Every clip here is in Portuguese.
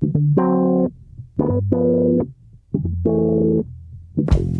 Thank you.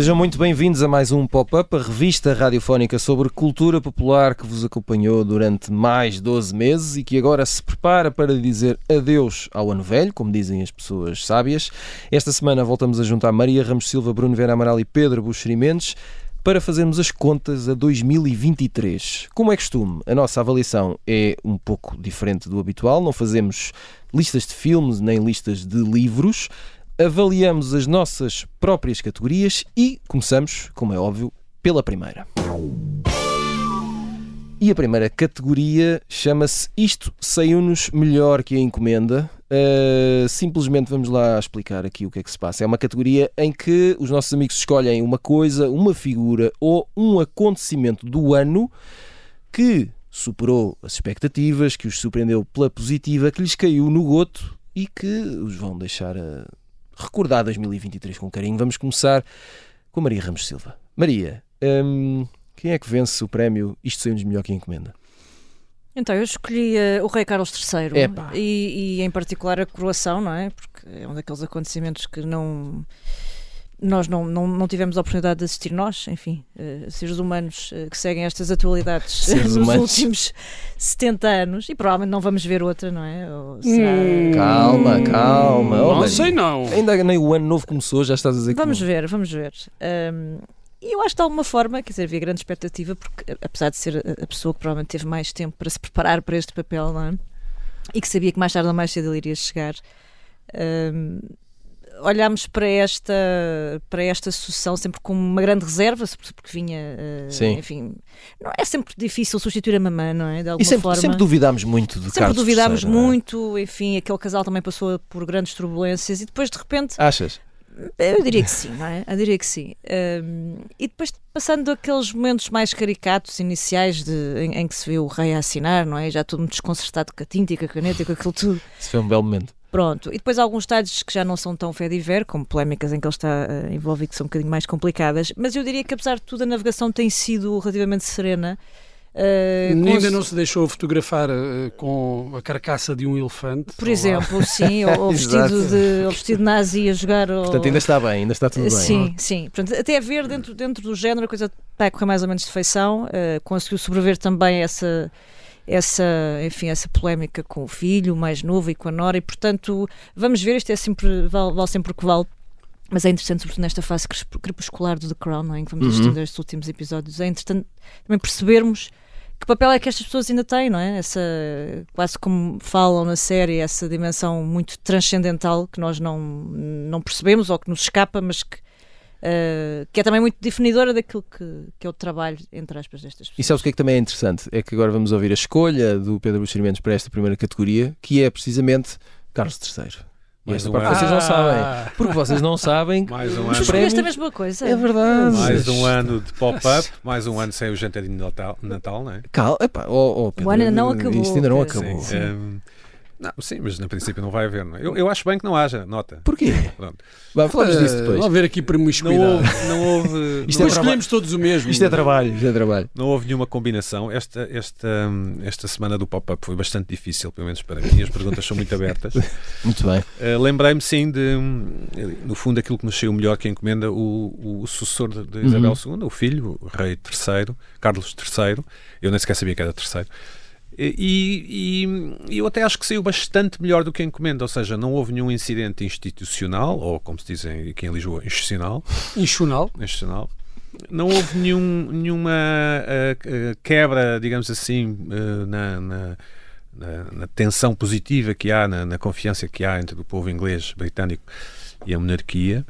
Sejam muito bem-vindos a mais um Pop-Up, a revista radiofónica sobre cultura popular que vos acompanhou durante mais 12 meses e que agora se prepara para dizer adeus ao ano velho, como dizem as pessoas sábias. Esta semana voltamos a juntar Maria Ramos Silva, Bruno Vera Amaral e Pedro Buxeri Mendes para fazermos as contas a 2023. Como é costume, a nossa avaliação é um pouco diferente do habitual, não fazemos listas de filmes nem listas de livros avaliamos as nossas próprias categorias e começamos, como é óbvio, pela primeira. E a primeira categoria chama-se Isto Saiu-nos Melhor que a Encomenda. Uh, simplesmente vamos lá explicar aqui o que é que se passa. É uma categoria em que os nossos amigos escolhem uma coisa, uma figura ou um acontecimento do ano que superou as expectativas, que os surpreendeu pela positiva, que lhes caiu no goto e que os vão deixar recordar 2023 com carinho. Vamos começar com Maria Ramos Silva. Maria, hum, quem é que vence o prémio Isto Saiu-nos Melhor que Encomenda? Então, eu escolhi uh, o Rei Carlos III e, e, em particular, a coroação, não é? Porque é um daqueles acontecimentos que não nós não, não, não, tivemos a oportunidade de assistir, nós, enfim, uh, seres humanos uh, que seguem estas atualidades nos humanos. últimos 70 anos e provavelmente não vamos ver outra, não é? Será... Hum, calma, calma. Não sei não. Ainda nem o ano novo começou, já estás a dizer vamos que. Vamos ver, vamos ver. Um, e eu acho que de alguma forma, quer dizer, havia grande expectativa, porque apesar de ser a pessoa que provavelmente teve mais tempo para se preparar para este papel, não é? E que sabia que mais tarde ou mais cedo ele iria chegar. Um, olhámos para esta, para esta sucessão sempre com uma grande reserva, porque vinha, uh, enfim, não é sempre difícil substituir a mamã, não é? De alguma e sempre, forma. sempre duvidámos muito do Sempre Carlos duvidámos terceiro, muito, é? enfim, aquele casal também passou por grandes turbulências e depois de repente. Achas? Eu diria que sim, não é? Eu diria que sim. Um, e depois passando aqueles momentos mais caricatos iniciais de, em, em, que se vê o rei a assinar, não é? Já todo desconcertado com a tinta e com a caneta e com aquilo tudo. Isso foi um belo momento. Pronto, e depois alguns estádios que já não são tão fediver, como polémicas em que ele está uh, envolvido, que são um bocadinho mais complicadas, mas eu diria que apesar de tudo a navegação tem sido relativamente serena. Uh, Ainda não se deixou fotografar uh, com a carcaça de um elefante. Por exemplo, lá. sim, ou, ou vestido de, ou vestido nazi a jogar. Portanto, ainda está bem, ainda está tudo bem. Sim, sim. Portanto, até a ver dentro, dentro do género a coisa está a correr mais ou menos de feição. Uh, conseguiu sobreviver também essa essa, enfim, essa polémica com o filho mais novo e com a Nora, e portanto, vamos ver, isto é sempre, vale, vale sempre o que vale. Mas é interessante, sobretudo nesta fase crepuscular do The Crown, não é? em que vamos uhum. estes últimos episódios, é interessante também percebermos que papel é que estas pessoas ainda têm, não é? Essa, quase como falam na série, essa dimensão muito transcendental que nós não, não percebemos ou que nos escapa, mas que Uh, que é também muito definidora daquilo que, que é o trabalho, entre aspas, destas pessoas. E sabes o que é que também é interessante? É que agora vamos ouvir a escolha do Pedro Buxerimentos para esta primeira categoria, que é precisamente Carlos III. E esta um parte ano. vocês não sabem. Porque vocês não sabem. mais um ano. Prémios... a mesma coisa. É verdade. Mais um ano de pop-up, mais um ano sem o jantarinho de Natal, Natal não é? Calma, epá, oh, oh, Pedro, o ano ainda não acabou. Isto ainda não acabou. Sim, um, não, sim, mas na princípio não vai haver. Não é? eu, eu acho bem que não haja, nota. Porquê? Pronto. Vamos falar disso depois. Vamos ver aqui promiscuidade. Não houve. Não houve Isto não, é escolhemos todos o mesmo. Isto é trabalho, isto é trabalho. Não houve nenhuma combinação. Esta, esta, esta semana do pop-up foi bastante difícil, pelo menos para mim. As perguntas são muito abertas. muito bem. Uh, Lembrei-me sim de, no fundo, aquilo que nos saiu melhor que encomenda o, o sucessor de, de Isabel uhum. II, o filho, o rei III, Carlos III. Eu nem sequer sabia que era terceiro. E, e, eu até acho que saiu bastante melhor do que a encomenda, ou seja, não houve nenhum incidente institucional, ou como se diz aqui em Lisboa, institucional. Institucional. Institucional. Não houve nenhum, nenhuma uh, quebra, digamos assim, uh, na, na, na, na, tensão positiva que há, na, na, confiança que há entre o povo inglês, britânico e a monarquia.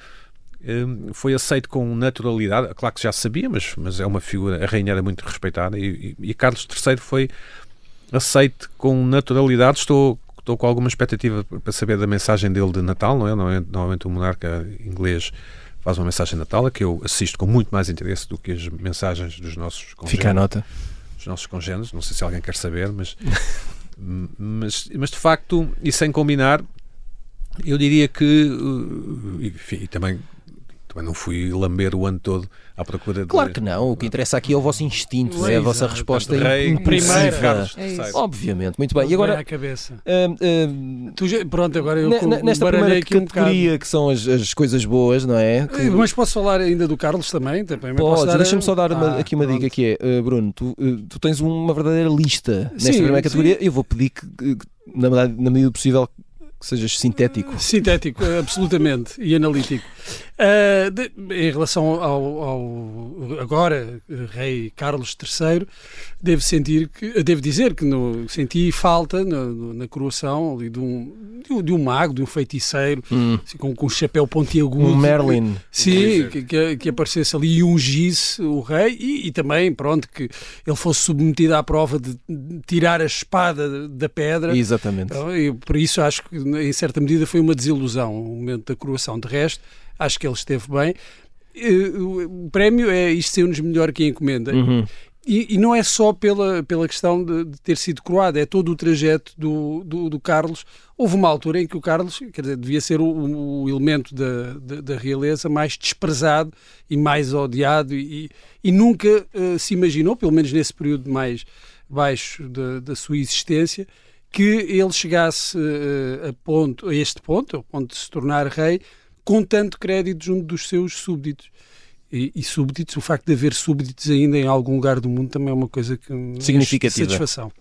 Uh, foi aceito com naturalidade, claro que já sabia, mas, mas é uma figura, a rainha era muito respeitada e, e, e Carlos III foi aceite com naturalidade. Estou, estou com alguma expectativa para saber da mensagem dele de Natal, não é? Normalmente o monarca inglês faz uma mensagem de Natal, a que eu assisto com muito mais interesse do que as mensagens dos nossos congêneres. Fica a nota. Dos nossos congêneres, não sei se alguém quer saber, mas, mas, mas de facto, e sem combinar, eu diria que, enfim, também também não fui lamber o ano todo à procura de. Claro que não, o que interessa aqui é o vosso instinto, é a vossa resposta rei, primeira. Carlos É Obviamente, muito bem. E agora. hum, hum, Tu já- pronto, agora eu nesta primeira um categoria que são as, as coisas boas, não é? Que- Eh, Mas posso falar ainda do Carlos também? também posso Podes, dar- deixa-me só dar uma- Ah, aqui uma pronto. dica que é, uh, Bruno, tu, uh, tu tens uma verdadeira lista nesta Sim, primeira categoria. sim. Eu vou pedir que, na, medida- na medida do possível, que sejas sintético. Sintético, eh, absolutamente, e analítico. Ah, de- em relação ao, ao agora rei Carlos III, devo sentir que, devo dizer que no, senti falta no- no- na coroação ali de um, de um, de um mago, de um feiticeiro, Hum, assim, com, com um chapéu pontiagudo. um Merlin. Sim, que, que, que aparecesse ali e ungisse o rei e, e também, pronto, que ele fosse submetido à prova de tirar a espada da pedra. Exatamente. Então, eu, por isso acho que em certa medida foi uma desilusão o momento da coroação. De resto, acho que ele esteve bem. Eh, O prémio é isto ser-nos melhor que a encomenda. Uhum. E, e não é só pela, pela questão de, de ter sido coroado, é todo o trajeto do, do, do Carlos. Houve uma altura em que o Carlos quer dizer, devia ser o, o elemento da, da, da realeza mais desprezado e mais odiado, e, e nunca eh, se imaginou, pelo menos nesse período mais baixo da, da sua existência, que ele chegasse eh, a, ponto, a este ponto, ao ponto de se tornar rei, com tanto crédito junto dos seus súbditos. E, e súbditos, o facto de haver súbditos ainda em algum lugar do mundo também é uma coisa que Significativa. satisfação.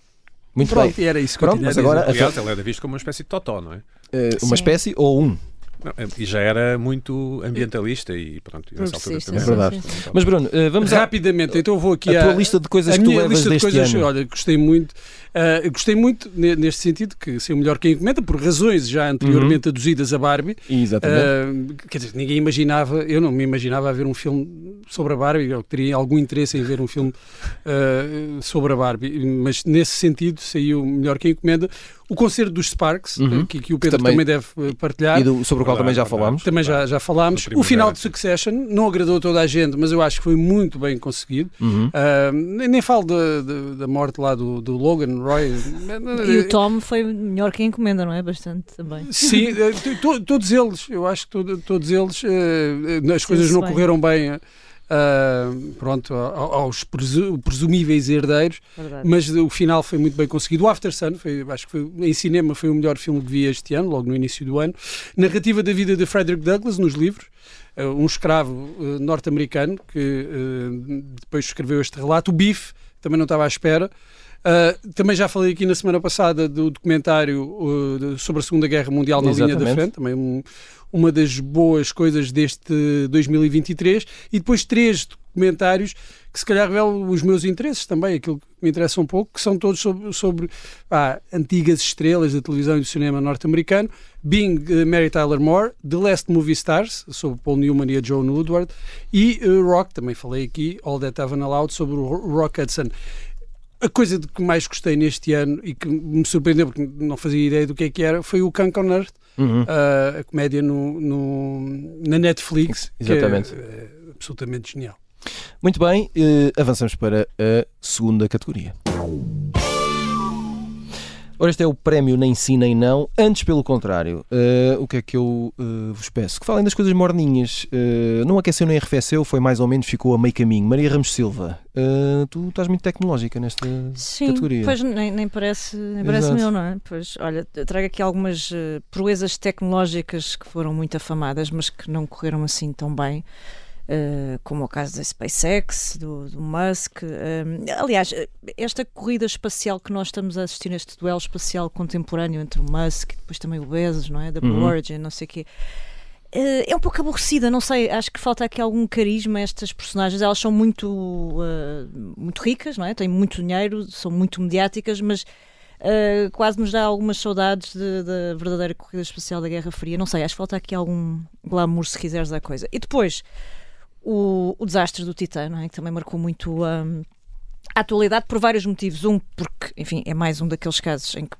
Muito Pronto, bem. e era isso que eu Pronto, tinha a mas agora- Aliás, ele era visto como uma espécie de totó, não é? Uh, Sim. uma espécie ou um? Não, e já era muito ambientalista e pronto, nessa altura também. É verdade. sim, sim. Mas Bruno, uh, vamos à, Rapidamente, então eu vou aqui a tua à- lista de coisas a que tu levas lista de deste coisas, ano. olha, gostei muito. ah, gostei muito ne- neste sentido que ser o melhor que a encomenda, por razões já anteriormente Uhum. aduzidas a Barbie. Exatamente. Ah, quer dizer, ninguém imaginava, eu não me imaginava a ver um filme sobre a Barbie, eu teria algum interesse em ver um filme ah, sobre a Barbie, mas nesse sentido saiu melhor que a encomenda. O concerto dos Sparks, Uhum. que, que o Pedro também- também, deve eh, partilhar. e do- sobre o qual também já falámos. Também já, já falámos. O final de Succession não agradou a toda a gente, mas eu acho que foi muito bem conseguido. Uhum. Ah, nem, falo da, da, da morte lá do, do Logan Roy. E o Tom foi melhor que a encomenda, não é? Bastante também. Sim, eh, to- to- todos eles, eu acho que todo- todos eles, eh, as coisas não bem. correram bem. Ah, pronto, ao- aos presu- presumíveis herdeiros, Verdade. mas o final foi muito bem conseguido. O After Sun, foi, acho que foi, em cinema foi o melhor filme que vi este ano, logo no início do ano. Narrativa da vida de Frederick Douglass nos livros, eh, um escravo eh, norte-americano que depois escreveu este relato. O Bife, também não estava à espera. Uh, também já falei aqui na semana passada do documentário uh, sobre a Segunda Guerra Mundial na linha da Exatamente. frente, também um- uma das boas coisas deste 2023, e depois três documentários que se calhar revelam os meus interesses também, aquilo que me interessa um pouco, que são todos sobre, sobre ah, antigas estrelas da televisão e do cinema norte-americano, Being uh, Mary Tyler Moore, The Last Movie Stars, sobre Paul Newman e a Joan Woodward, e uh, Rock, também falei aqui, All That Heaven Allowed, sobre o Ro- Rock Hudson. A coisa de que mais gostei neste ano e que me surpreendeu porque não fazia ideia do que é que era foi o Kunk on Earth, Uhum. a, a comédia no, no- na Netflix, Exatamente. que é, é absolutamente genial. Muito bem, eh, avançamos para a segunda categoria. Ora, este é o prémio Nem Sim Nem Não, antes pelo contrário. Eh, o que é que eu eh, vos peço? Que falem das coisas morninhas. Eh, não aqueceu nem arrefeceu, foi mais ou menos, ficou a meio caminho. Maria Ramos Silva, tu estás muito tecnológica nesta Sim, categoria. pois nem, nem parece, nem parece meu, não é? Pois, olha, trago aqui algumas proezas tecnológicas que foram muito afamadas, mas que não correram assim tão bem. Eh, como o caso da SpaceX, do, do Musk. eh, aliás, eh, esta corrida espacial que nós estamos a assistir neste duelo espacial contemporâneo entre o Musk e depois também o Bezos, não é? Da Blue Uhum. Origin, não sei o quê. É um pouco aborrecida, não sei, acho que falta aqui algum carisma a estas personagens. Elas são muito, eh, muito ricas, não é? Têm muito dinheiro, são muito mediáticas, mas eh, quase nos dá algumas saudades de- da verdadeira corrida espacial da Guerra Fria. Não sei, acho que falta aqui algum glamour, se quiseres, à coisa. E depois, o, o desastre do Titã, não é? que também marcou muito hum, a atualidade por vários motivos. Um, porque, enfim, é mais um daqueles casos em que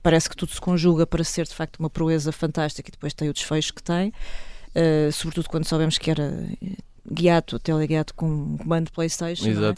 parece que tudo se conjuga para ser de facto uma proeza fantástica e depois tem o desfecho que tem, uh, sobretudo quando sabemos que era guiado, teleguiado com um comando Playstation. não é?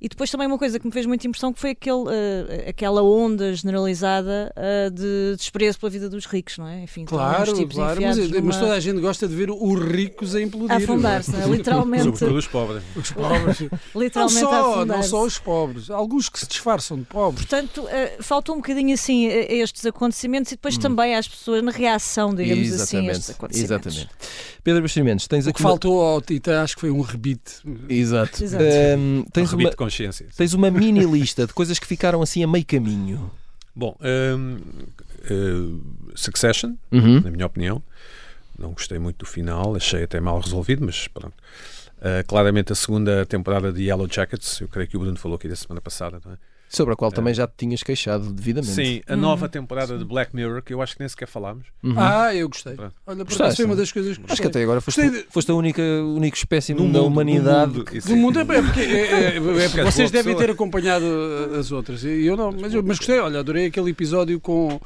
E depois também uma coisa que me fez muita impressão que foi aquele, uh, aquela onda generalizada uh, de desprezo pela vida dos ricos, não é? Enfim, claro, claro, mas, numa... mas, toda a gente gosta de ver os ricos a implodir. Afundar-se, é? literalmente. Sobretudo os pobres. Os pobres. literalmente não só, não só os pobres, alguns que se disfarçam de pobres. Portanto, uh, faltou um bocadinho assim a estes acontecimentos e depois hum. também às pessoas na reação, digamos Exatamente. assim, a estes acontecimentos. Exatamente. Pedro Bastimentos, tens o aqui. que faltou ao Tita, acho que foi um rebite. Exato. Exato. Um, tens um uma, consciência. Tens uma mini lista de coisas que ficaram assim a meio caminho. Bom, um, uh, Succession, Uhum. na minha opinião. Não gostei muito do final, achei até mal resolvido, mas pronto. Uh, claramente a segunda temporada de Yellow Jackets, eu creio que o Bruno falou aqui da semana passada, não é? Sobre a qual também já te tinhas queixado devidamente. Sim, a nova temporada de Black Mirror, que eu acho que nem sequer falámos. Uhum. Ah, eu gostei. Pronto. Olha, por acaso foi uma das coisas que Acho que gostei. até agora foste, Gostei de- foste a única, o único espécime No da mundo- humanidade. no mundo, isso Do é- mundo é, é porque, é, é- é porque vocês devem pessoa. ter acompanhado as outras. E eu não, mas, eu- mas gostei, olha, adorei aquele episódio com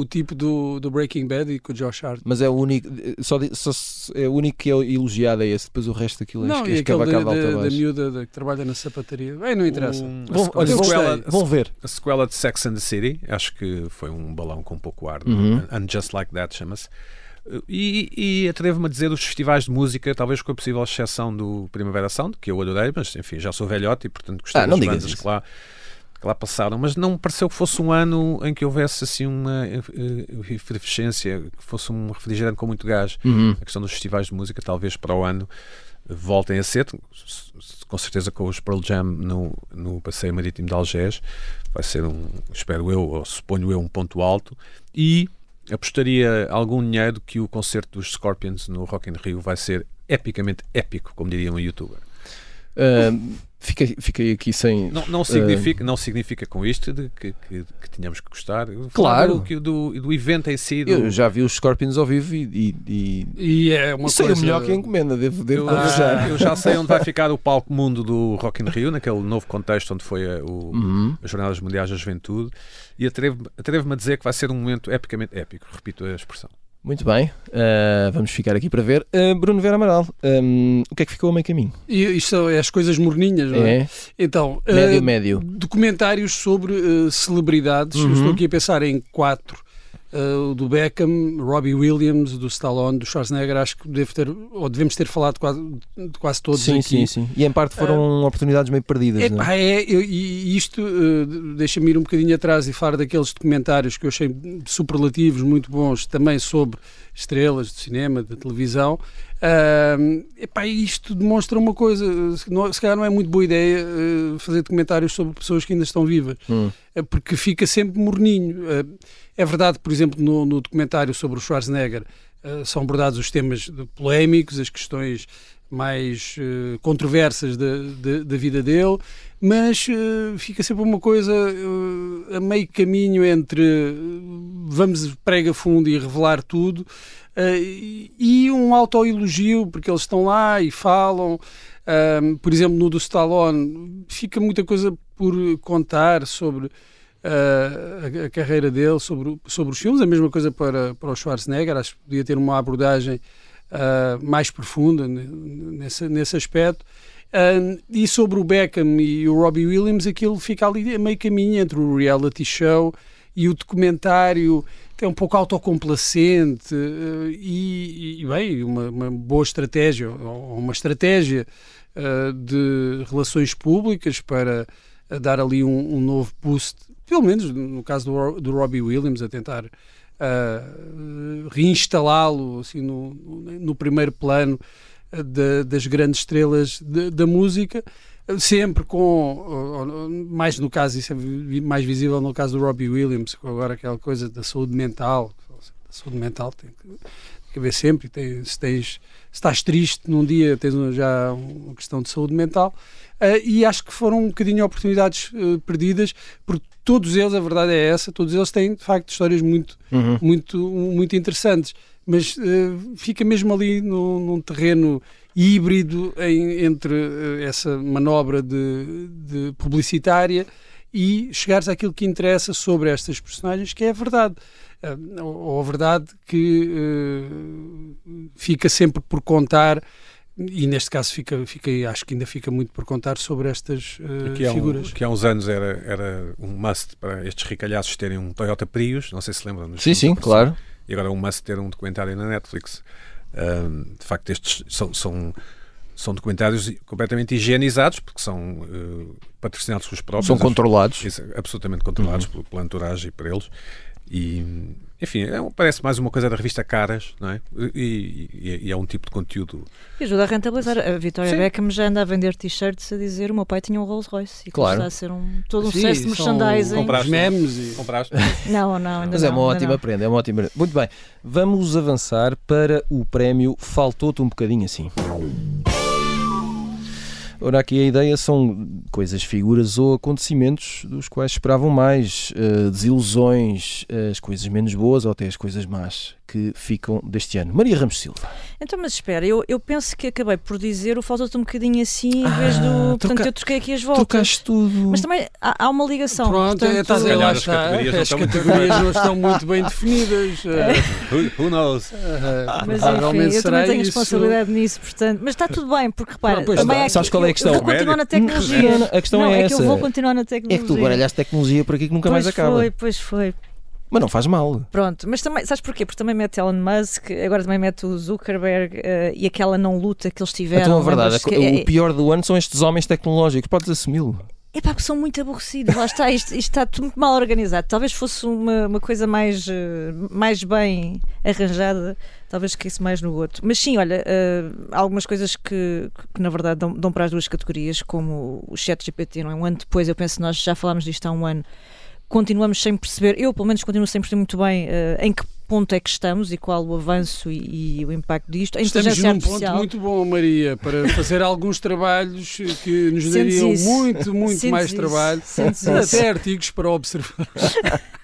o tipo do, do Breaking Bad e com o Josh Hart. Mas é o único, só, só é o único que é elogiado é esse, depois o resto daquilo é Não, da, escavacado alto da, da miúda da- que trabalha na sapataria. Bem, não interessa. Um- Vão, a olha, Eu vão, sequela- gostei. vão ver. A sequela de Sex and the City, acho que foi um balão com pouco ar. Uhum. And Just Like That chama-se. E, e atrevo-me a dizer os festivais de música, talvez com a possível exceção do Primavera Sound, que eu adorei, mas enfim, já sou velhote e portanto gostei Ah, não das digas bandas que lá, que lá passaram, mas não me pareceu que fosse um ano em que houvesse assim uma eh, eh, efervescência, que fosse um refrigerante com muito gás. Uhum. A questão dos festivais de música, talvez para o ano voltem a ser, com certeza com os Pearl Jam no, no Passeio Marítimo de Algés, vai ser um, espero eu, ou suponho eu, um ponto alto, e apostaria algum dinheiro que o concerto dos Scorpions no Rock in Rio vai ser epicamente épico, como diria um youtuber. Ah, fiquei, fiquei aqui sem. Não, não, significa, não significa com isto de que, que, que tínhamos que gostar. Claro. Do, que- do, do evento em si. Do, Eu já vi os Scorpions ao vivo e, e, e, E é uma e sei coisa... o melhor que a encomenda, devo, devo Eu, confessar. eu já sei onde vai ficar o palco mundo do Rock in Rio, naquele novo contexto onde foi a- o, Uhum. as Jornadas Mundiais da Juventude, e atrevo-me atrevo a dizer que vai ser um momento epicamente épico, repito a expressão. Muito bem, ah, vamos ficar aqui para ver. Ah, Bruno Vera Amaral, ah, o que é que ficou a meio caminho? Isto é as coisas morninhas, não é? É? Então, Médio, eh, médio. documentários sobre celebridades. Eu Uhum. Estou aqui a pensar em quatro. O do Beckham, Robbie Williams, do Stallone, do Schwarzenegger, acho que devo ter, ou devemos ter falado de quase, de quase todos Sim, aqui. sim, sim. E em parte foram oportunidades meio perdidas, É, não é? é, eu- e isto eh, deixa-me ir um bocadinho atrás e falar daqueles documentários que eu achei superlativos, muito bons, também sobre estrelas de cinema, de televisão. Ah, epá, isto demonstra uma coisa, se calhar não é muito boa ideia eh, fazer documentários sobre pessoas que ainda estão vivas, Hum. eh, porque fica sempre morninho. Eh, é verdade, por exemplo, no, no documentário sobre o Schwarzenegger são abordados os temas polémicos, as questões mais eh, controversas da, da, da vida dele, mas eh, fica sempre uma coisa eh, a meio caminho entre vamos prega fundo e revelar tudo e- um autoelogio, porque eles estão lá e falam. Ahm, por exemplo, no do Stallone, fica muita coisa por contar sobre a, a carreira dele, sobre, sobre os filmes. A mesma coisa para, para o Schwarzenegger. Acho que podia ter uma abordagem ah, mais profunda ne- nesse, nesse aspecto. Ah, e sobre o Beckham e o Robbie Williams, aquilo fica ali a meio caminho entre o reality show e o documentário é um pouco autocomplacente eh, e, e, bem, uma, uma boa estratégia, ou uma estratégia eh, de relações públicas para dar ali um, um novo boost, pelo menos no caso do, do Robbie Williams, a tentar eh, reinstalá-lo assim, no, no primeiro plano eh, da- das grandes estrelas de- da música sempre com, mais no caso, isso é mais visível no caso do Robbie Williams, com agora aquela coisa da saúde mental. A saúde mental tem que, que haver sempre. Tem, se, tens, se estás triste num dia, tens já uma questão de saúde mental. Ah, e acho que foram um bocadinho oportunidades eh, perdidas, porque todos eles, a verdade é essa, todos eles têm de facto histórias muito, Uhum. muito, muito interessantes, mas eh, fica mesmo ali num, num terreno híbrido em- entre essa manobra de, de publicitária e chegares àquilo que interessa sobre estas personagens, que é a verdade. Eh, ou a verdade que eh, fica sempre por contar e neste caso fica, fica, acho que ainda fica muito por contar sobre estas uh, aqui há figuras. Um, que há uns anos era, era um must para estes ricalhaços terem um Toyota Prius, não sei se lembram. Sim, sim, claro. E agora é um must ter um documentário na Netflix. Um, de facto, estes são, são, são documentários completamente higienizados, porque são uh, patrocinados pelos próprios. São controlados. Absolutamente controlados uhum. pela entourage e por eles. E, enfim, é, parece mais uma coisa da revista Caras, não é? E, e, e é um tipo de conteúdo. E ajuda a rentabilizar. A Vitória Sim. Beckham já anda a vender t-shirts a dizer o meu pai tinha um Rolls Royce e claro. está a ser um, todo um Sim, sucesso de merchandising. Compraste memes e... Compraste? Não, não, ainda Mas não, é uma ótima não. prenda, é uma ótima Muito bem, vamos avançar para o prémio Faltou-te um bocadinho assim. Ora, aqui a ideia são coisas, figuras ou acontecimentos dos quais esperavam mais, uh, desilusões, as coisas menos boas ou até as coisas más que ficam deste ano. Maria Ramos Silva. Então, mas espera, eu, eu penso que acabei por dizer o falta-te um bocadinho assim em vez do. Ah, portanto, eu troquei aqui as voltas. Trocaste tudo. Mas também há, há uma ligação. Pronto, portanto, é, estás a lá está. As categorias, as categorias não estão muito bem definidas. who, who knows? Uh, mas enfim, eu também tenho responsabilidade nisso, portanto. Mas está tudo bem, porque repara, pois também é Sabes qual é a questão? Eu vou continuar na tecnologia. A questão não, é, é essa. que eu vou continuar na tecnologia. É que tu baralhaste tecnologia por aqui que nunca pois mais acaba. Foi, pois foi. Mas não faz mal. Pronto, mas também, sabes porquê? Porque também mete Elon Musk, agora também mete o Zuckerberg uh, e aquela não luta que eles tiveram. Então a verdade, que, o pior do ano são estes homens tecnológicos, podes assumi-lo. É pá, que são muito aborrecidos, lá está, isto, isto, está tudo muito mal organizado. Talvez fosse uma, uma coisa mais, uh, mais bem arranjada, talvez caísse mais no outro. Mas sim, olha, uh, algumas coisas que, que na verdade dão, dão, para as duas categorias, como o chat GPT, não é? Um ano depois, eu penso nós já falámos disto há um ano, continuamos sem perceber, eu pelo menos continuo sem perceber muito bem uh, em que ponto é que estamos e qual o avanço e, e o impacto disto. A estamos num artificial... ponto muito bom, Maria, para fazer alguns trabalhos que nos dariam muito, muito mais isso. trabalho, até artigos para observar.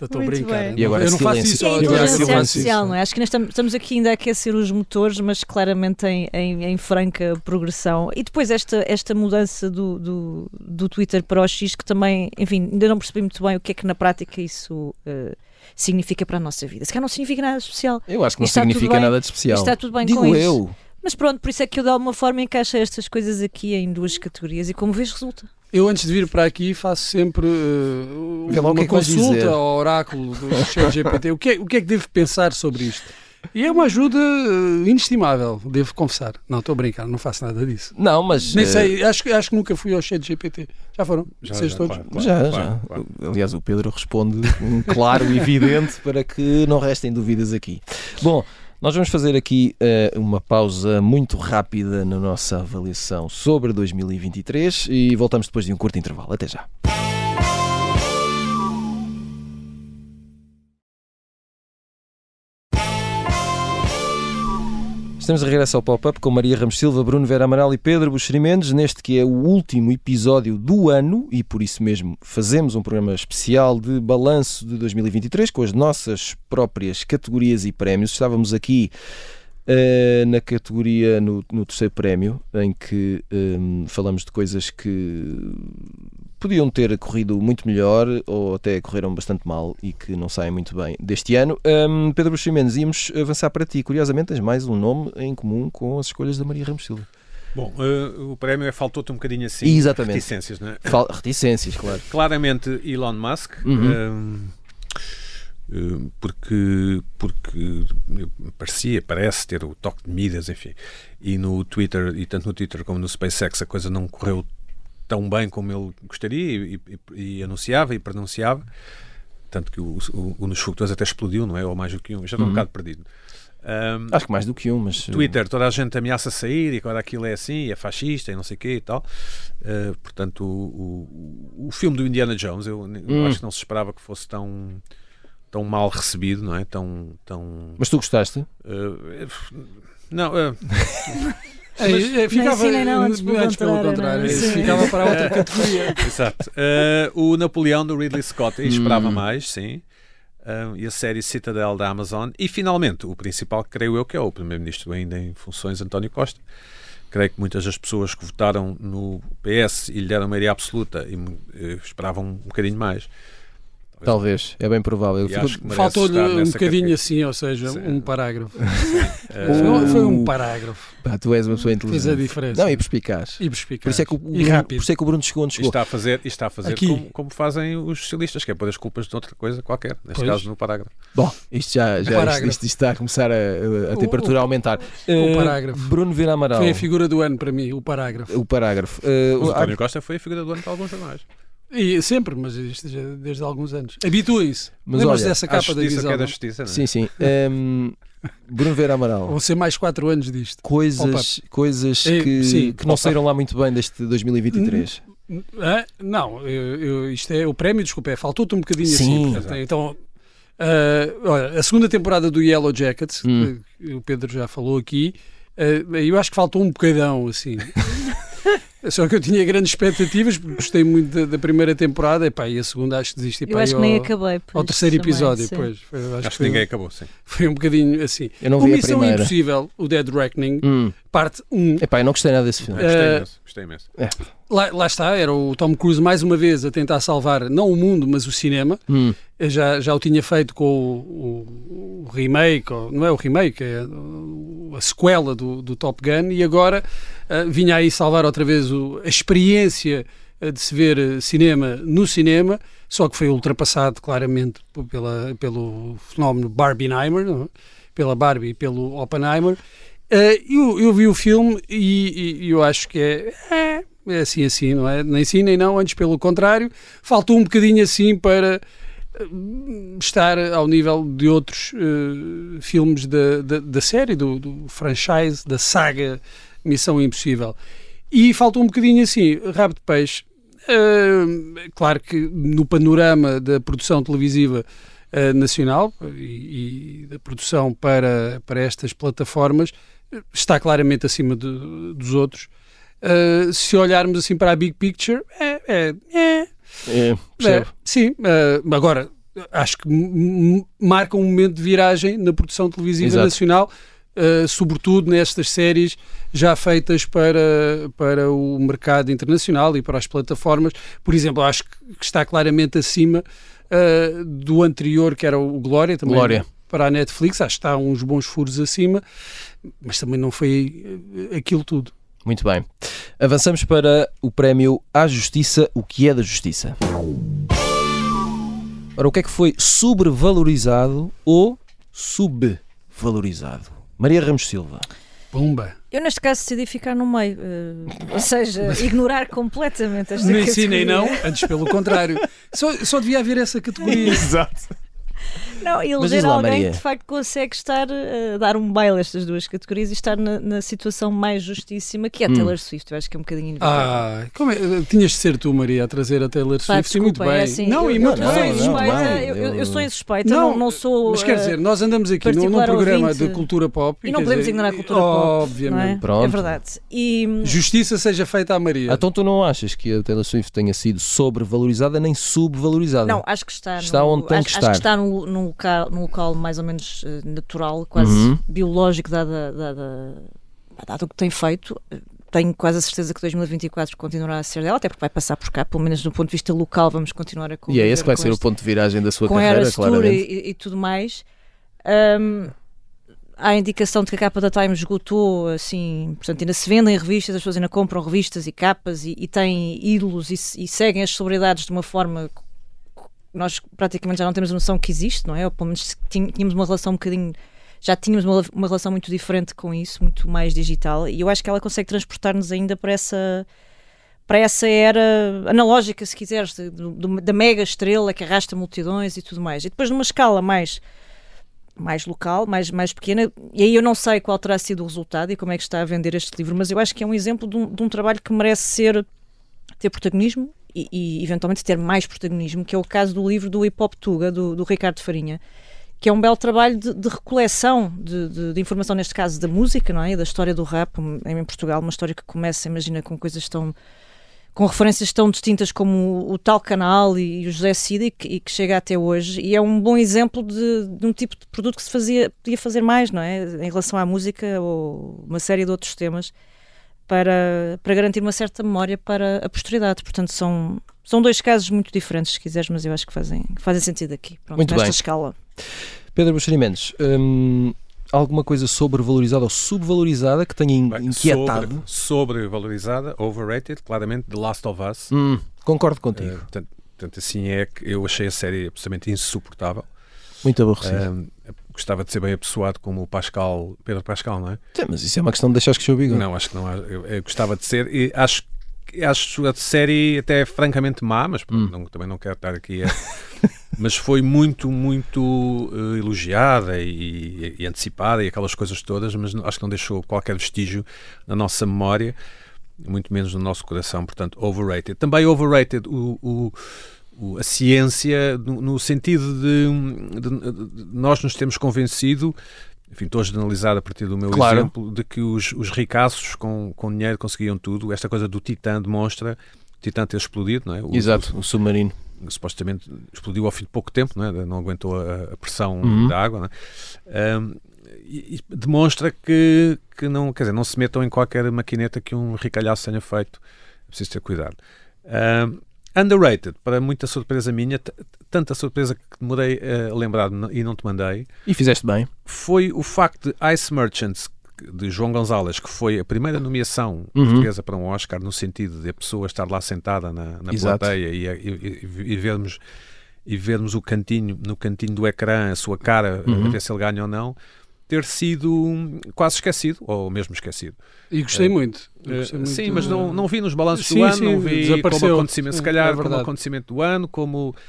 Estou a brincar. E agora eu não faço isso. É inteligência artificial, não é? Acho que estamos, estamos aqui ainda a aquecer os motores, mas claramente em, em, em franca progressão. E depois esta, esta mudança do, do, do, Twitter para o X, que também, enfim, ainda não percebi muito bem o que é que na prática isso. Uh, significa para a nossa vida. Se calhar não significa nada de especial. Eu acho que não significa nada de especial. Está tudo bem Digo com eu. Isso. Mas pronto, por isso é que eu de alguma forma encaixo estas coisas aqui em duas categorias e como vês resulta. Eu, antes de vir para aqui, faço sempre uh, uma que é consulta ao oráculo do ChatGPT. o, que é, o que é que devo pensar sobre isto? E é uma ajuda uh, inestimável, devo confessar. Não, estou a brincar, não faço nada disso. Não, mas. Nem uh... sei, acho, acho que nunca fui ao chat GPT. Já foram? Já, Vocês já, todos? Claro, claro, já, claro, já. Aliás, o Pedro responde um claro e evidente para que não restem dúvidas aqui. Bom. Nós vamos fazer aqui uh, uma pausa muito rápida na nossa avaliação sobre 2023 e voltamos depois de um curto intervalo. Até já. Estamos de regresso ao Pop-Up com Maria Ramos Silva, Bruno Vera Amaral e Pedro Buxeri Mendes, neste que é o último episódio do ano e por isso mesmo fazemos um programa especial de balanço de 2023 com as nossas próprias categorias e prémios. Estávamos aqui uh, na categoria, no, no, terceiro prémio, em que um, falamos de coisas que podiam ter corrido muito melhor ou até correram bastante mal e que não saem muito bem deste ano. Um, Pedro Buximenes, íamos avançar para ti. Curiosamente, tens mais um nome em comum com as escolhas da Maria Ramos Silva. Bom, uh, o prémio é faltou-te um bocadinho assim. Exatamente. Reticências, não é? Fal reticências, claro. Claramente Elon Musk. Uhum. Uh, porque, porque parecia, parece ter o toque de Midas, enfim. E no Twitter, e tanto no Twitter como no SpaceX, a coisa não correu tão bem como ele gostaria e, e, e anunciava e pronunciava. Tanto que o, o, o nos foguetões até explodiu, não é? Ou mais do que um. Já estou uhum. um bocado perdido. Um, Acho que mais do que um, mas. Eh, Twitter, toda a gente ameaça sair e agora aquilo é assim, é fascista e não sei o quê e tal. Uh, portanto, o, o, o, filme do Indiana Jones, eu, eu acho que não se esperava que fosse tão tão mal recebido, não é? Tão, tão... Mas tu gostaste? Uh, não, uh... É, é, ficava, não não, antes, pelo antes pelo contrário, é? ficava para outra categoria. Exato. Uh, o Napoleão do Ridley Scott, esperava hum. mais, sim. Uh, e a série Citadel da Amazon. E finalmente, o principal, creio eu, que é o Primeiro-Ministro ainda em funções, António Costa. Creio que muitas das pessoas que votaram no PS e lhe deram maioria absoluta e uh, esperavam um bocadinho mais Talvez, é bem provável. E Faltou-lhe um bocadinho categoria. assim, ou seja, Sim. um parágrafo. Eh, Foi, foi um parágrafo. Pá, tu és uma pessoa Fez a inteligente. diferença. Não, e perspicaz. E Por perspicaz. isso é que o, E Bruno, rápido. por isso é que o Bruno chegou onde E chegou. está a fazer, e está a fazer Aqui. como, como fazem os socialistas, que é pôr as culpas de outra coisa qualquer, neste Pois. caso no parágrafo. Bom, isto já, já isto, isto está a começar a, a- a O- temperatura a aumentar. o Eh, parágrafo. Bruno Vira Amaral. Foi a figura do ano para mim, o parágrafo. O parágrafo. Eh, O António Costa foi a figura do ano para alguns jornais. E sempre, mas isto já desde há alguns anos. Habituem-se. Mas Lembras olha, dessa A capa da justiça visão? que é da justiça, não é? Sim, sim. Ehm, Bruno Vieira Amaral. Vão ser mais 4 anos disto. Coisas, coisas Eh, que, sim. que não saíram lá muito bem deste 2023. Hã? Não, eu- eu- isto é o prémio, desculpa, é, faltou-te um bocadinho Sim. assim. portanto, Então, ah, olha, a segunda temporada do Yellow Jackets, Hum. que o Pedro já falou aqui, ah, eu acho que faltou um bocadão, assim. Só que eu tinha grandes expectativas, porque gostei muito da, da primeira temporada, epá, e a segunda acho que desisti Eu epá, acho e que nem ao, acabei. ao pois, terceiro também, episódio. sim. Pois, foi, acho, Acho que que ninguém foi, acabou, sim. foi um bocadinho assim. Eu não O vi a primeira. Impossível, o Dead Reckoning, Hum. parte 1, Epá, eu não gostei nada desse filme. Gostei imenso, imenso. lá, lá está, era o Tom Cruise mais uma vez a tentar salvar não o mundo, mas o cinema. Hum. Já, já o tinha feito com o, o- o remake, ou- não é o remake, é a sequela do, do Top Gun, e agora ah, vinha aí salvar outra vez o- a experiência ah, de se ver ah, cinema no cinema, só que foi ultrapassado claramente pela, pelo fenómeno Barbieheimer, não é? pela Barbie e pelo Oppenheimer. Ah, eu, eu vi o filme e, e eu acho que é, é, é assim assim, não é? Nem sim nem não, antes pelo contrário, faltou um bocadinho assim para estar ao nível de outros eh, filmes da, da, da série, do, do franchise, da saga Missão Impossível. E faltou um bocadinho assim, rabo de peixe. Eh, claro que no panorama da produção televisiva eh, nacional e, e da produção para, para estas plataformas eh, está claramente acima de- dos outros. Eh, se olharmos assim para a big picture, é, é, é, É, é, sim, eh, agora acho que marca um momento de viragem na produção televisiva Exato. nacional, eh, sobretudo nestas séries já feitas para, para o mercado internacional e para as plataformas. Por exemplo, acho que está claramente acima eh, do anterior, que era o Glória, também Glória. Para a Netflix. Acho que está uns bons furos acima, mas também não foi eh, aquilo tudo. Muito bem. Avançamos para o prémio à Justiça, o que é da Justiça. Ora, o que é que foi sobrevalorizado ou subvalorizado? Maria Ramos Silva. Pumba! Eu, neste caso, decidi ficar no meio. eh, ou seja, ignorar completamente esta Nem sim nem não, categoria. antes pelo contrário. Só, só devia haver essa categoria. Exato. Não, e eleger lá, alguém Maria. que de facto consegue estar eh, a dar um baile a estas duas categorias e estar na, na situação mais justíssima que é a Hum. Taylor Swift. Eu acho que é um bocadinho inevitável. Ah, como é? Tinhas de ser tu, Maria, a trazer a Taylor Pá, Swift e muito desculpa, bem. é assim, não, eu, e muito eu sou bem, não, muito bem. eu, eu- eu sou insuspeita, Não, não, não sou. Mas quer eh, dizer, nós andamos aqui num, num programa ouvinte. de cultura pop. E não quer podemos dizer, ignorar a cultura pop, não é? Obviamente. Pronto. É verdade. E Justiça seja feita à Maria. Então tu não achas que a Taylor Swift tenha sido sobrevalorizada nem subvalorizada? não, acho que está, Está no, onde tem acho, que acho estar. que está num local, num local mais ou menos eh, natural, quase Uhum. biológico, dada, dada, dado o que tem feito. Tenho quase a certeza que 2024 continuará a ser dela, até porque vai passar por cá, pelo menos do ponto de vista local, vamos continuar a E é esse que vai ser o este- ponto de viragem da sua carreira, claramente. e, e tudo mais. Ahm, há a indicação de que a capa da Time esgotou, assim, portanto, ainda se vendem revistas, as pessoas ainda compram revistas e capas e, e têm ídolos e, e seguem as celebridades de uma forma nós praticamente já não temos a noção que existe, não é? Ou pelo menos tínhamos uma relação um bocadinho. Já tínhamos uma, uma relação muito diferente com isso, muito mais digital, e eu acho que ela consegue transportar-nos ainda para essa para essa era analógica, se quiseres, de- do- da mega estrela que arrasta multidões e tudo mais. E depois numa escala mais mais local, mais, mais pequena, e aí eu não sei qual terá sido o resultado e como é que está a vender este livro, mas eu acho que é um exemplo de um, de um trabalho que merece ser ter protagonismo e, e, eventualmente ter mais protagonismo, que é o caso do livro do Hip Hop Tuga, do, do Ricardo Farinha, que é um belo trabalho de, de recoleção de, de- de informação, neste caso da música, não é? E da história do rap em Portugal, uma história que começa, imagina, com coisas tão com referências tão distintas como o, o tal canal e, o José Cida e que, e que chega até hoje e é um bom exemplo de um tipo de produto que se fazia, podia fazer mais, não é? Em relação à música ou uma série de outros temas para, para garantir uma certa memória para a posteridade. Portanto, são, São dois casos muito diferentes, se quiseres, mas eu acho que fazem, fazem sentido aqui, Pronto, Muito nesta bem. escala. Pedro Buxeri Mendes, hum, alguma coisa sobrevalorizada ou subvalorizada que tenha inquietado? Sobre, sobrevalorizada, overrated, claramente, The Last of Us. Hum, concordo Eh, contigo. portanto, portanto, assim é que eu achei a série absolutamente insuportável. Muito aborrecido. Eh, gostava de ser bem apessoado como o Pascal, Pedro Pascal, não é? Sim, mas isso é uma questão de deixar que o bigode. Não, acho que não. Eu, eu gostava de ser. E acho, acho a série até francamente má, mas Hum. não- também não quero estar aqui a. mas foi muito, muito eh, elogiada e, e antecipada e aquelas coisas todas, mas acho que não deixou qualquer vestígio na nossa memória, muito menos no nosso coração. Portanto, overrated. Também overrated o- o- a ciência, no, no sentido de, de- de nós nos temos convencido enfim, estou a generalizar a partir do meu Claro. exemplo, de que os, os ricaços com, com dinheiro conseguiam tudo. Esta coisa do Titã demonstra o Titã ter explodido, não é? O- Exato, o submarino. o- supostamente explodiu ao fim de pouco tempo, não, é? não aguentou a, a pressão Uhum. da água, é? Ahm, e, e demonstra que, que não, quer dizer, não se metam em qualquer maquineta que um ricalhaço tenha feito. É preciso ter cuidado. Ahm, underrated, para muita surpresa minha, tanta surpresa que demorei a lembrar e não te mandei, E fizeste bem. foi o facto de Ice Merchants de João Gonzalez, que foi a primeira nomeação Uhum. portuguesa para um Oscar, no sentido de a pessoa estar lá sentada na, na Exato. plateia e, e- e- e vermos e vermos o cantinho no cantinho do ecrã a sua cara a Uhum. ver se ele ganha ou não ter sido hum, quase esquecido ou mesmo esquecido E gostei É. muito. Eh, gostei muito sim mas não, não vi nos balanços Sim, do ano sim, não vi como acontecimento se calhar é como acontecimento do ano como eh,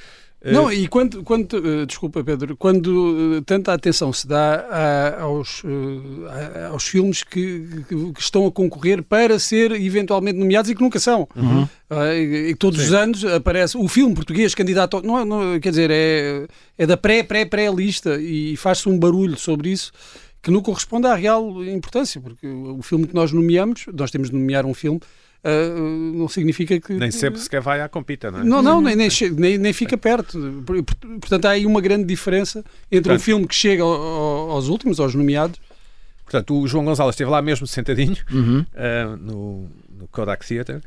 Não, e quando, quando eh, desculpa Pedro, quando eh, tanta atenção se dá a- aos, eh, a- aos filmes que, que- estão a concorrer para ser eventualmente nomeados e que nunca são. Uhum. Ah, e, todos Sim. os anos aparece o filme português candidato, ao- não, é- não, quer dizer, é, é da pré-pré-pré-lista e faz-se um barulho sobre isso que não corresponde à real importância, porque o filme que nós nomeamos, nós temos de nomear um filme, ah, não significa que. nem sempre sequer vai à compita não é? Não, não, nem, nem, nem, nem fica perto. Por- por- Portanto, há aí uma grande diferença entre um Portanto- filme que chega ao- ao- aos últimos, aos nomeados. portanto o João Gonzalez esteve lá mesmo sentadinho Uhum. uh, no, no Kodak Theatre.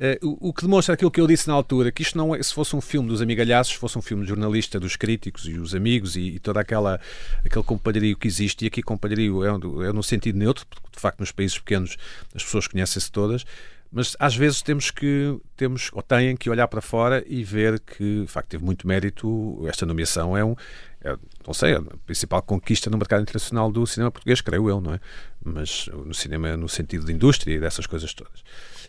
Uh, o, o que demonstra aquilo que eu disse na altura, que isto não é, se fosse um filme dos amigalhaços, se fosse um filme jornalista dos críticos e os amigos e, e toda aquela aquele compadrio que existe, e aqui compadrio é, um- é no sentido neutro, porque de facto nos países pequenos as pessoas conhecem-se todas, mas às vezes temos que, temos, ou têm que olhar para fora e ver que de facto teve muito mérito, esta nomeação é um, é, não sei, é a principal conquista no mercado internacional do cinema português, creio eu, não é? Mas no cinema no sentido de indústria e dessas coisas todas.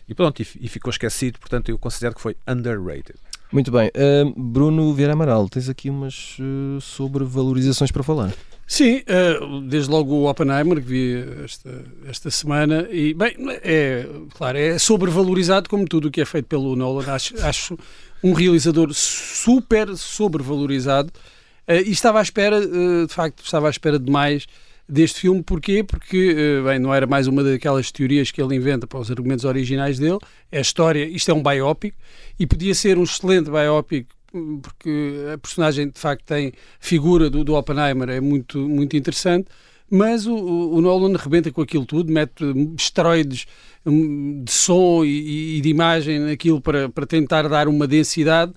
E pronto, e, e ficou esquecido, portanto eu considero que foi underrated. Muito bem. Hum, Bruno Vieira Amaral, tens aqui umas uh, sobrevalorizações para falar. Sim, eh, desde logo o Oppenheimer, que vi esta, esta semana, e bem, é claro, é sobrevalorizado como tudo o que é feito pelo Nolan. Acho, acho um realizador super sobrevalorizado eh, e estava à espera, eh, de facto, estava à espera de mais deste filme. Porquê? Porque, bem, não era mais uma daquelas teorias que ele inventa para os argumentos originais dele. É a história, isto é um biopic e podia ser um excelente biopic hum, porque a personagem de facto tem figura do, do Oppenheimer é muito, muito interessante, mas o, o- Nolan rebenta com aquilo tudo, mete esteroides hum, de som e, e de imagem naquilo para, para tentar dar uma densidade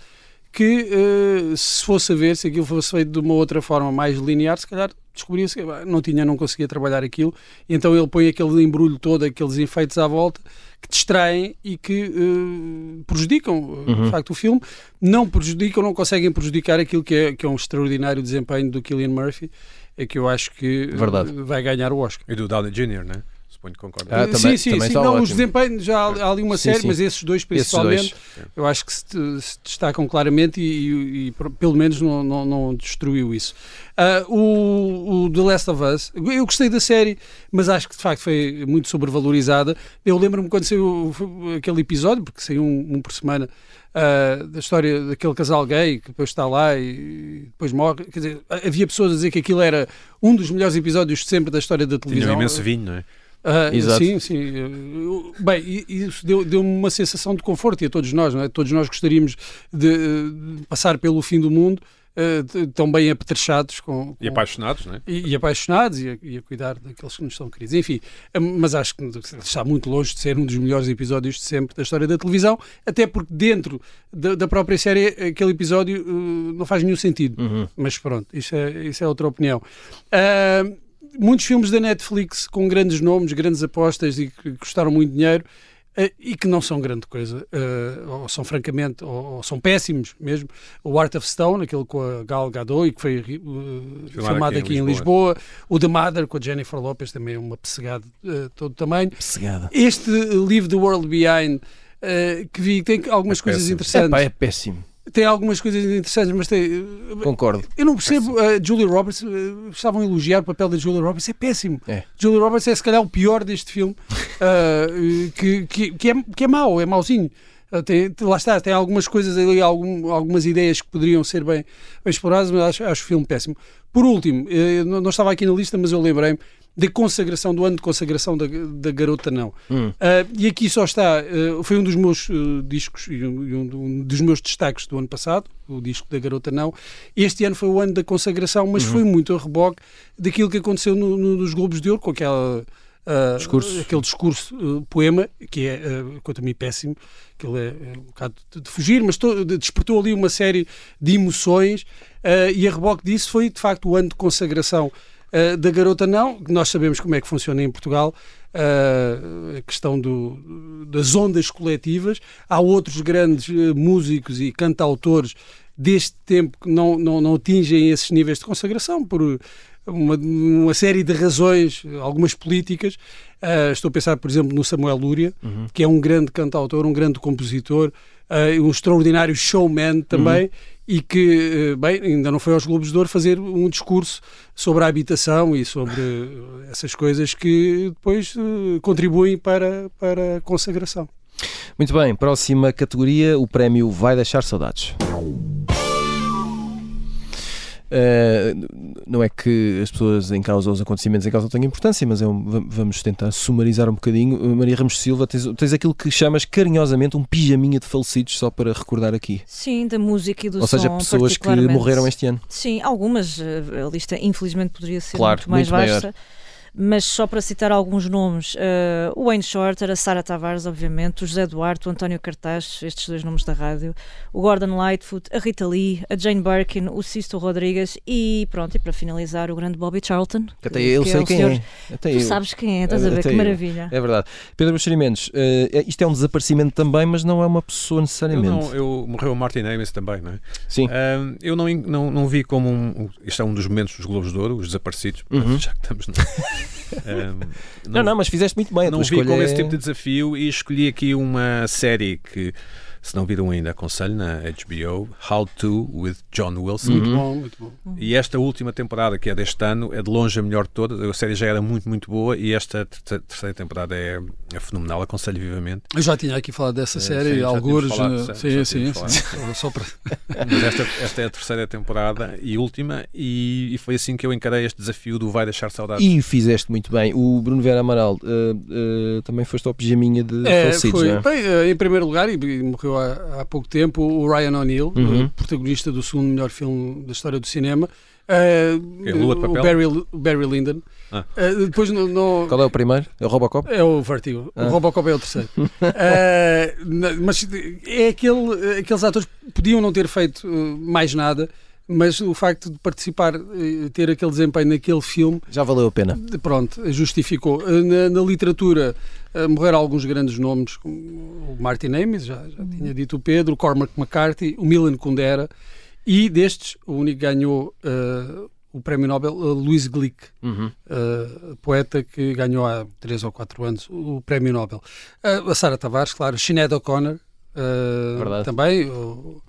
que eh, se fosse a ver, se aquilo fosse feito de uma outra forma mais linear, se calhar descobria-se que não tinha, não conseguia trabalhar aquilo, e então ele põe aquele embrulho todo, aqueles efeitos à volta que distraem e que eh, prejudicam eh, Uhum. de facto o filme, não prejudicam, não conseguem prejudicar aquilo que é, que é um extraordinário desempenho do Killian Murphy, é que eu acho que Verdade. vai ganhar o Oscar. E do Downey Jr., né? Suponho que concorda. Ah, também- sim, sim, também sim. Não, os desempenhos, já há, há ali uma Sim, série, sim. mas esses dois Esses principalmente, dois. eu acho que se, se destacam claramente e, e- e pelo menos não, não, não destruiu isso. Ah, o, o The Last of Us, eu gostei da série, mas acho que de facto foi muito sobrevalorizada. Eu lembro-me quando saiu aquele episódio, porque saiu um, um por semana, ah, da história daquele casal gay que depois está lá e depois morre. Quer dizer, havia pessoas a dizer que aquilo era um dos melhores episódios de sempre da história da Tinha televisão. um imenso vinho, não é? Ah, Exato. Sim, sim. Bem, isso deu- deu-me uma sensação de conforto e a todos nós, não é? Todos nós gostaríamos de, de passar pelo fim do mundo uh, tão bem apetrechados com, com, e apaixonados, não é? E, e apaixonados e a, e a, cuidar daqueles que nos são queridos. Enfim, mas acho que está muito longe de ser um dos melhores episódios de sempre da história da televisão, até porque dentro da, da própria série aquele episódio uh, não faz nenhum sentido. Uhum. Mas pronto, isso é, isso é outra opinião. Uh, muitos filmes da Netflix com grandes nomes, grandes apostas e que custaram muito dinheiro Uh, e que não são grande coisa, uh, ou são francamente, ou, ou, são péssimos mesmo. O Art of Stone, aquele com a Gal Gadot e que foi uh, filmado aqui, aqui, em, Lisboa. Lisboa. O The Mother, com a Jennifer Lopez, também é uma pessegada de todo tamanho. Pessegada. Este livro The World Behind, que vi, tem algumas é coisas péssimo. interessantes. Epá, é péssimo tem algumas coisas interessantes, mas tem. Concordo. Eu não percebo. A uh, Julia Roberts, uh, estavam a elogiar o papel da Julia Roberts, é péssimo. É. Julia Roberts é se calhar o pior deste filme, uh, que, que, que, é, que é mau, é mauzinho. Tem, lá está, tem algumas coisas ali, algum, algumas ideias que poderiam ser bem, bem exploradas, mas acho, acho o filme péssimo. Por último, não estava aqui na lista, mas eu lembrei-me da consagração, do ano de consagração da, da Garota Não. Hum. Uh, e aqui só está, uh, foi um dos meus uh, discos e um, um, dos meus destaques do ano passado, o disco da Garota Não. Este ano foi o ano da consagração, mas uhum. foi muito a reboque daquilo que aconteceu no, no, nos Globos de Ouro, com aquela. Uh, discurso. aquele discurso, uh, poema, que é, uh, quanto a mim, péssimo, que ele é, é um bocado de, de fugir, mas to, de, despertou ali uma série de emoções e a reboque disso foi, de facto, o ano de consagração Uh, da garota não, nós sabemos como é que funciona em Portugal uh, a questão do, das ondas coletivas. Há outros grandes uh, músicos e cantautores deste tempo que não, não, não atingem esses níveis de consagração por uma, uma série de razões, algumas políticas. estou a pensar, por exemplo, no Samuel Lúria, uhum. que é um grande cantautor, um grande compositor, um extraordinário showman também. Uhum e que, eh, bem, ainda não foi aos Globos de Ouro fazer um discurso sobre a habitação e sobre essas coisas que depois eh, contribuem para, para a consagração. Muito bem, próxima categoria, o prémio vai deixar saudades. Uh, não é que as pessoas em causa, os acontecimentos em causa não tenham importância, mas é um, vamos tentar sumarizar um bocadinho. Uh, Maria Ramos Silva, tens, tens aquilo que chamas carinhosamente um pijaminha de falecidos, só para recordar aqui. Sim, da música e do Ou som. Ou seja, pessoas que morreram este ano. Sim, algumas. A lista, infelizmente, poderia ser claro, muito mais muito vasta. Maior mas só para citar alguns nomes, uh, o Wayne Shorter, a Sara Tavares, obviamente, o José Duarte, o António Cartaz, estes dois nomes da rádio, o Gordon Lightfoot, a Rita Lee, a Jane Birkin, o Sisto Rodrigues e pronto, e para finalizar o grande Bobby Charlton. Que, até eu sei é quem senhor... é. Até tu eu. sabes quem é, estás a ver, até que eu. maravilha. É verdade. Pedro Buxerimentos, uh, isto é um desaparecimento também, mas não é uma pessoa necessariamente. Eu, não, eu morreu o Martin Amis também, não é? Sim. Uh, eu não, não, não vi como um. Isto é um dos momentos dos Globos de Ouro, os desaparecidos, uhum. já que estamos. No... Um, não, não, não, mas fizeste muito bem. não vi com é... esse tipo de desafio e escolhi aqui uma série que se não viram ainda, aconselho na HBO, How To with John Wilson. Muito bom, muito bom. E esta última temporada, que é deste ano, é de longe a melhor de todas. A série já era muito, muito boa e esta terceira temporada é, é fenomenal. Aconselho vivamente. Eu já tinha aqui falado dessa é, série, sim, alguns. Uh, sim, sim, sim. Só para... Mas esta, esta é a terceira temporada e última, e, e, foi assim que eu encarei este desafio do Vai Deixar Saudades. E fizeste muito bem. O Bruno Vera Amaral uh, uh, também foste ao pijaminha de é, falecidos, foi, é? bem, em primeiro lugar, e, e morreu há, há pouco tempo o Ryan O'Neill, uhum. protagonista do segundo melhor filme da história do cinema. Uh, é Lua de papel? O Barry, Barry Lyndon. Ah. Uh, depois no, no, Qual é o primeiro? É o Robocop? É o Vertigo. Ah. O Robocop é o terceiro. uh, mas é aquele, aqueles atores podiam não ter feito mais nada, mas o facto de participar, ter aquele desempenho naquele filme. Já valeu a pena. Pronto, justificou. Na, na literatura morreram alguns grandes nomes, como o Martin Amis, já, já tinha dito o Pedro, o Cormac McCarthy, o Milan Kundera, e destes, o único que ganhou uh, o Prémio Nobel, uh, Louise Glick, uhum. uh, poeta que ganhou há três ou quatro anos o Prémio Nobel. Uh, a Sara Tavares, claro, Sinead O'Connor, também, o,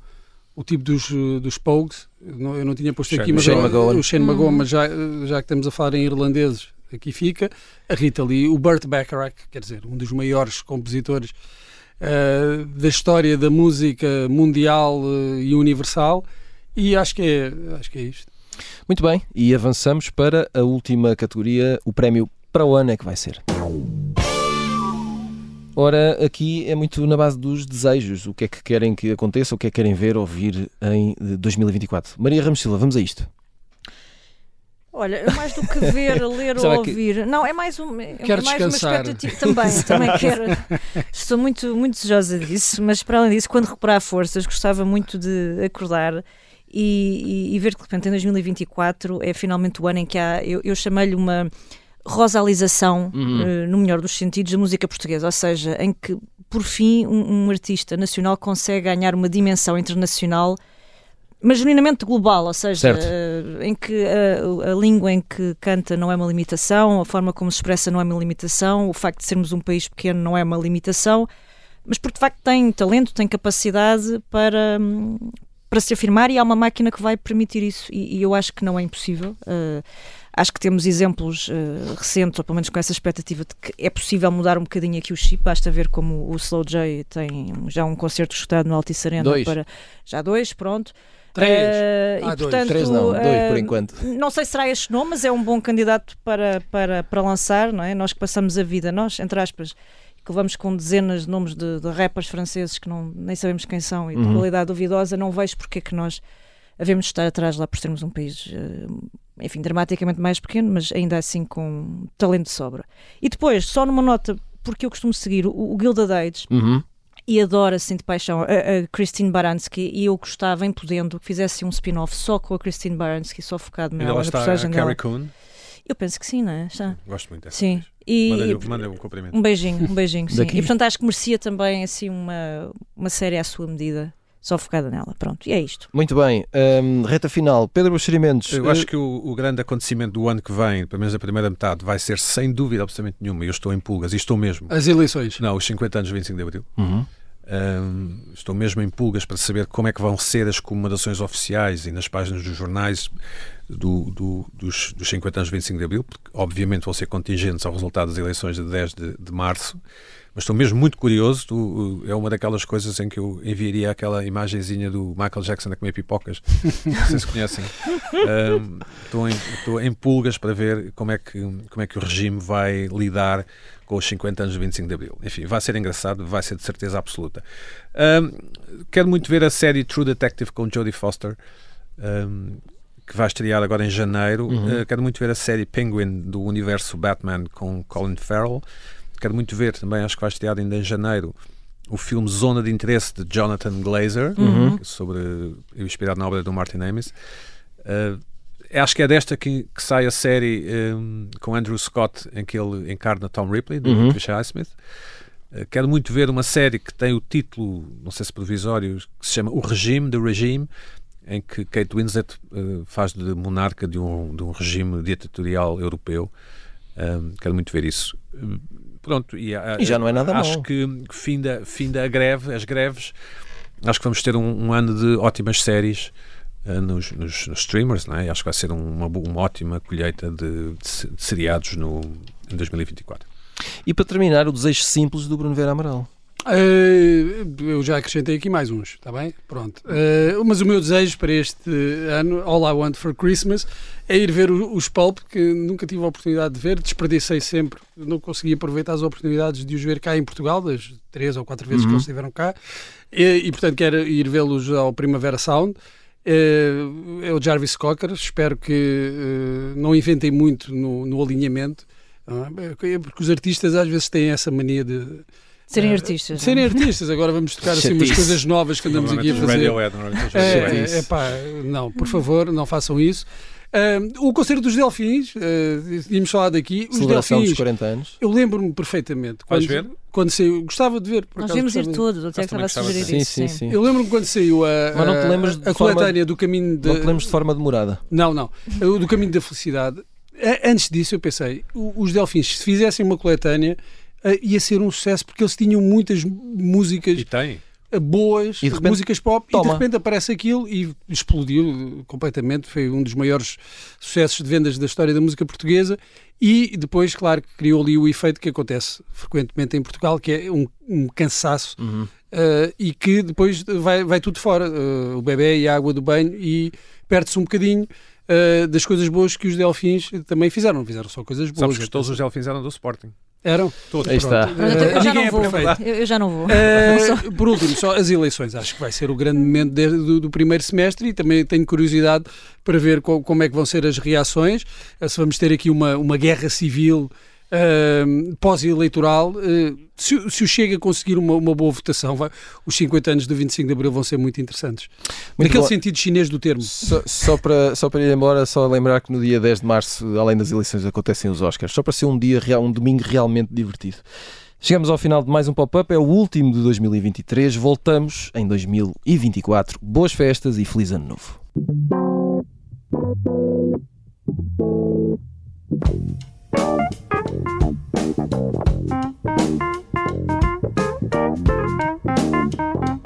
o, tipo dos, dos Pogues, eu não tinha posto Shane, aqui, mas Shane o, Shane uhum. mas já, já que estamos a falar em irlandeses, aqui fica, a Rita Lee, o Burt Bacharach, quer dizer, um dos maiores compositores uh, da história da música mundial uh, e universal, e acho que é, acho que é isto. Muito bem, e avançamos para a última categoria, o prémio para o ano é que vai ser. Ora, aqui é muito na base dos desejos. O que é que querem que aconteça, o que é que querem ver, ouvir em 2024. Maria Ramos Silva, vamos a isto. Olha, mais do que ver, ler ou ouvir. Que... Não, é mais, um, é quero mais descansar. uma expectativa. Também, também quero. Estou muito, muito desejosa disso, mas para além disso, quando recuperar forças, gostava muito de acordar e, e, e ver que de repente em 2024 é finalmente o ano em que há. Eu, eu chamei-lhe uma rosalização, uhum. uh, no melhor dos sentidos, da música portuguesa, ou seja, em que por fim um, um artista nacional consegue ganhar uma dimensão internacional mas genuinamente global, ou seja, uh, em que a, a, língua em que canta não é uma limitação, a forma como se expressa não é uma limitação, o facto de sermos um país pequeno não é uma limitação, mas porque de facto tem talento, tem capacidade para, para se afirmar e há uma máquina que vai permitir isso, e, e eu acho que não é impossível. Uh, acho que temos exemplos uh, recentes, ou pelo menos com essa expectativa de que é possível mudar um bocadinho aqui o chip. Basta ver como o Slow J tem já um concerto escutado no Altice Arena dois. para já dois, pronto. Três. Uh, ah, e, dois. Portanto, Três não, dois uh, por enquanto. Não sei se será este nome, mas é um bom candidato para, para, para lançar, não é? Nós que passamos a vida, nós, entre aspas, que levamos com dezenas de nomes de, de rappers franceses que não, nem sabemos quem são e de uhum. qualidade duvidosa, não vejo porque é que nós havemos de estar atrás lá por sermos um país, uh, enfim, dramaticamente mais pequeno, mas ainda assim com talento de sobra. E depois, só numa nota, porque eu costumo seguir o, o Gilded Age, uhum e adoro assim de paixão a, a Christine Baranski e eu gostava, em podendo, que fizesse um spin-off só com a Christine Baranski, só focado nela, na personagem dela. Coon? Eu penso que sim, não é? Está. Gosto muito dessa. Sim. E, manda um cumprimento. Um beijinho, um beijinho, sim. E portanto acho que merecia também assim uma, uma série à sua medida só focada nela. Pronto, e é isto. Muito bem. Um, reta final. Pedro Buxerimentos. Eu acho que o, o, grande acontecimento do ano que vem, pelo menos a primeira metade, vai ser sem dúvida absolutamente nenhuma. Eu estou em pulgas e estou mesmo. As eleições? Não, os 50 anos de 25 de Abril. Uhum. Um, estou mesmo em pulgas para saber como é que vão ser as comemorações oficiais e nas páginas dos jornais do, do, dos, dos 50 anos de 25 de Abril, porque obviamente vão ser contingentes ao resultado das eleições de 10 de, de março. Mas estou mesmo muito curioso. Tu, é uma daquelas coisas em que eu enviaria aquela imagenzinha do Michael Jackson a comer pipocas. Não sei se conhecem. Um, estou, em, estou em pulgas para ver como é, que, como é que o regime vai lidar com os 50 anos de 25 de Abril. Enfim, vai ser engraçado, vai ser de certeza absoluta. Um, quero muito ver a série True Detective com Jodie Foster, um, que vai estrear agora em janeiro. Uhum. Uh, quero muito ver a série Penguin do universo Batman com Colin Farrell. Quero muito ver também, acho que vai estrear ainda em janeiro, o filme Zona de Interesse de Jonathan Glazer, uhum. sobre, inspirado na obra do Martin Amis. Uh, acho que é desta que, que sai a série um, com Andrew Scott, em que ele encarna Tom Ripley, do uhum. Patricia Highsmith. Uh, quero muito ver uma série que tem o título, não sei se provisório, que se chama O Regime, The Regime, em que Kate Winslet uh, faz de monarca de um, de um regime ditatorial europeu. Um, quero muito ver isso. Pronto, e, e, já não é nada Acho que fim da, fim da greve, as greves, acho que vamos ter um, um ano de ótimas séries uh, nos, nos, nos, streamers, não é? acho que vai ser uma, uma ótima colheita de, de, de seriados no, em 2024. E para terminar, o desejo simples do Bruno Vera Amaral. Uh, eu já acrescentei aqui mais uns, está bem? Pronto. Uh, mas o meu desejo para este ano, All I Want for Christmas, é ir ver os Pulp, que nunca tive a oportunidade de ver, desperdicei sempre, não consegui aproveitar as oportunidades de os ver cá em Portugal, das três ou quatro vezes uhum. que eles estiveram cá, e, e portanto quero ir vê-los ao Primavera Sound. Uh, é o Jarvis Cocker, espero que não inventem muito no, no alinhamento, é? porque os artistas às vezes têm essa mania de Serem uh, artistas. Serem não? artistas. Agora vamos tocar assim umas coisas novas que andamos aqui a fazer. É, é, pá, não, por favor, não façam isso. Uh, o concerto dos Delfins, uh, tínhamos falado aqui. Os Delfins, dos 40 anos. Eu lembro-me perfeitamente. Quando, ver? Quando saiu, gostava de ver. Por Nós vimos ir todos, até que estava a sugerir sim, isso. Sim, sim. Eu lembro-me quando saiu a, Mas não te lembras a, a coletânea do caminho de. Não te lembras de forma demorada? Não, não. do caminho da felicidade. Antes disso, eu pensei, os Delfins, se fizessem uma coletânea uh, ia ser um sucesso porque eles tinham muitas músicas. E tem boas, repente, músicas pop, toma. e de repente aparece aquilo e explodiu completamente. Foi um dos maiores sucessos de vendas da história da música portuguesa. E depois, claro, criou ali o efeito que acontece frequentemente em Portugal, que é um, um cansaço uhum. uh, e que depois vai, vai tudo fora. Uh, o bebê e a água do banho, e perde-se um bocadinho. Uh, das coisas boas que os Delfins também fizeram, não fizeram só coisas boas. Sabes que todos os Delfins eram do Sporting. Eram? Todos. Aí está. Mas eu, já não é vou. Eu, eu já não vou. Só- por último, só as eleições. Acho que vai ser o grande momento de- do, do primeiro semestre e também tenho curiosidade para ver co- como é que vão ser as reações. eh, Se vamos ter aqui uma, uma guerra civil pós-eleitoral. eh, se, o- se o Chega conseguir uma, uma boa votação, vai- os 50 anos do 25 de Abril vão ser muito interessantes. Muito Naquele sentido chinês do termo. Só, só para, só para ir embora, só lembrar que no dia 10 de março, além das eleições, acontecem os Oscars. Só para ser um dia real, um domingo realmente divertido. Chegamos ao final de mais um pop-up, é o último de 2023. Voltamos em 2024. Boas festas e feliz ano novo. Thank you.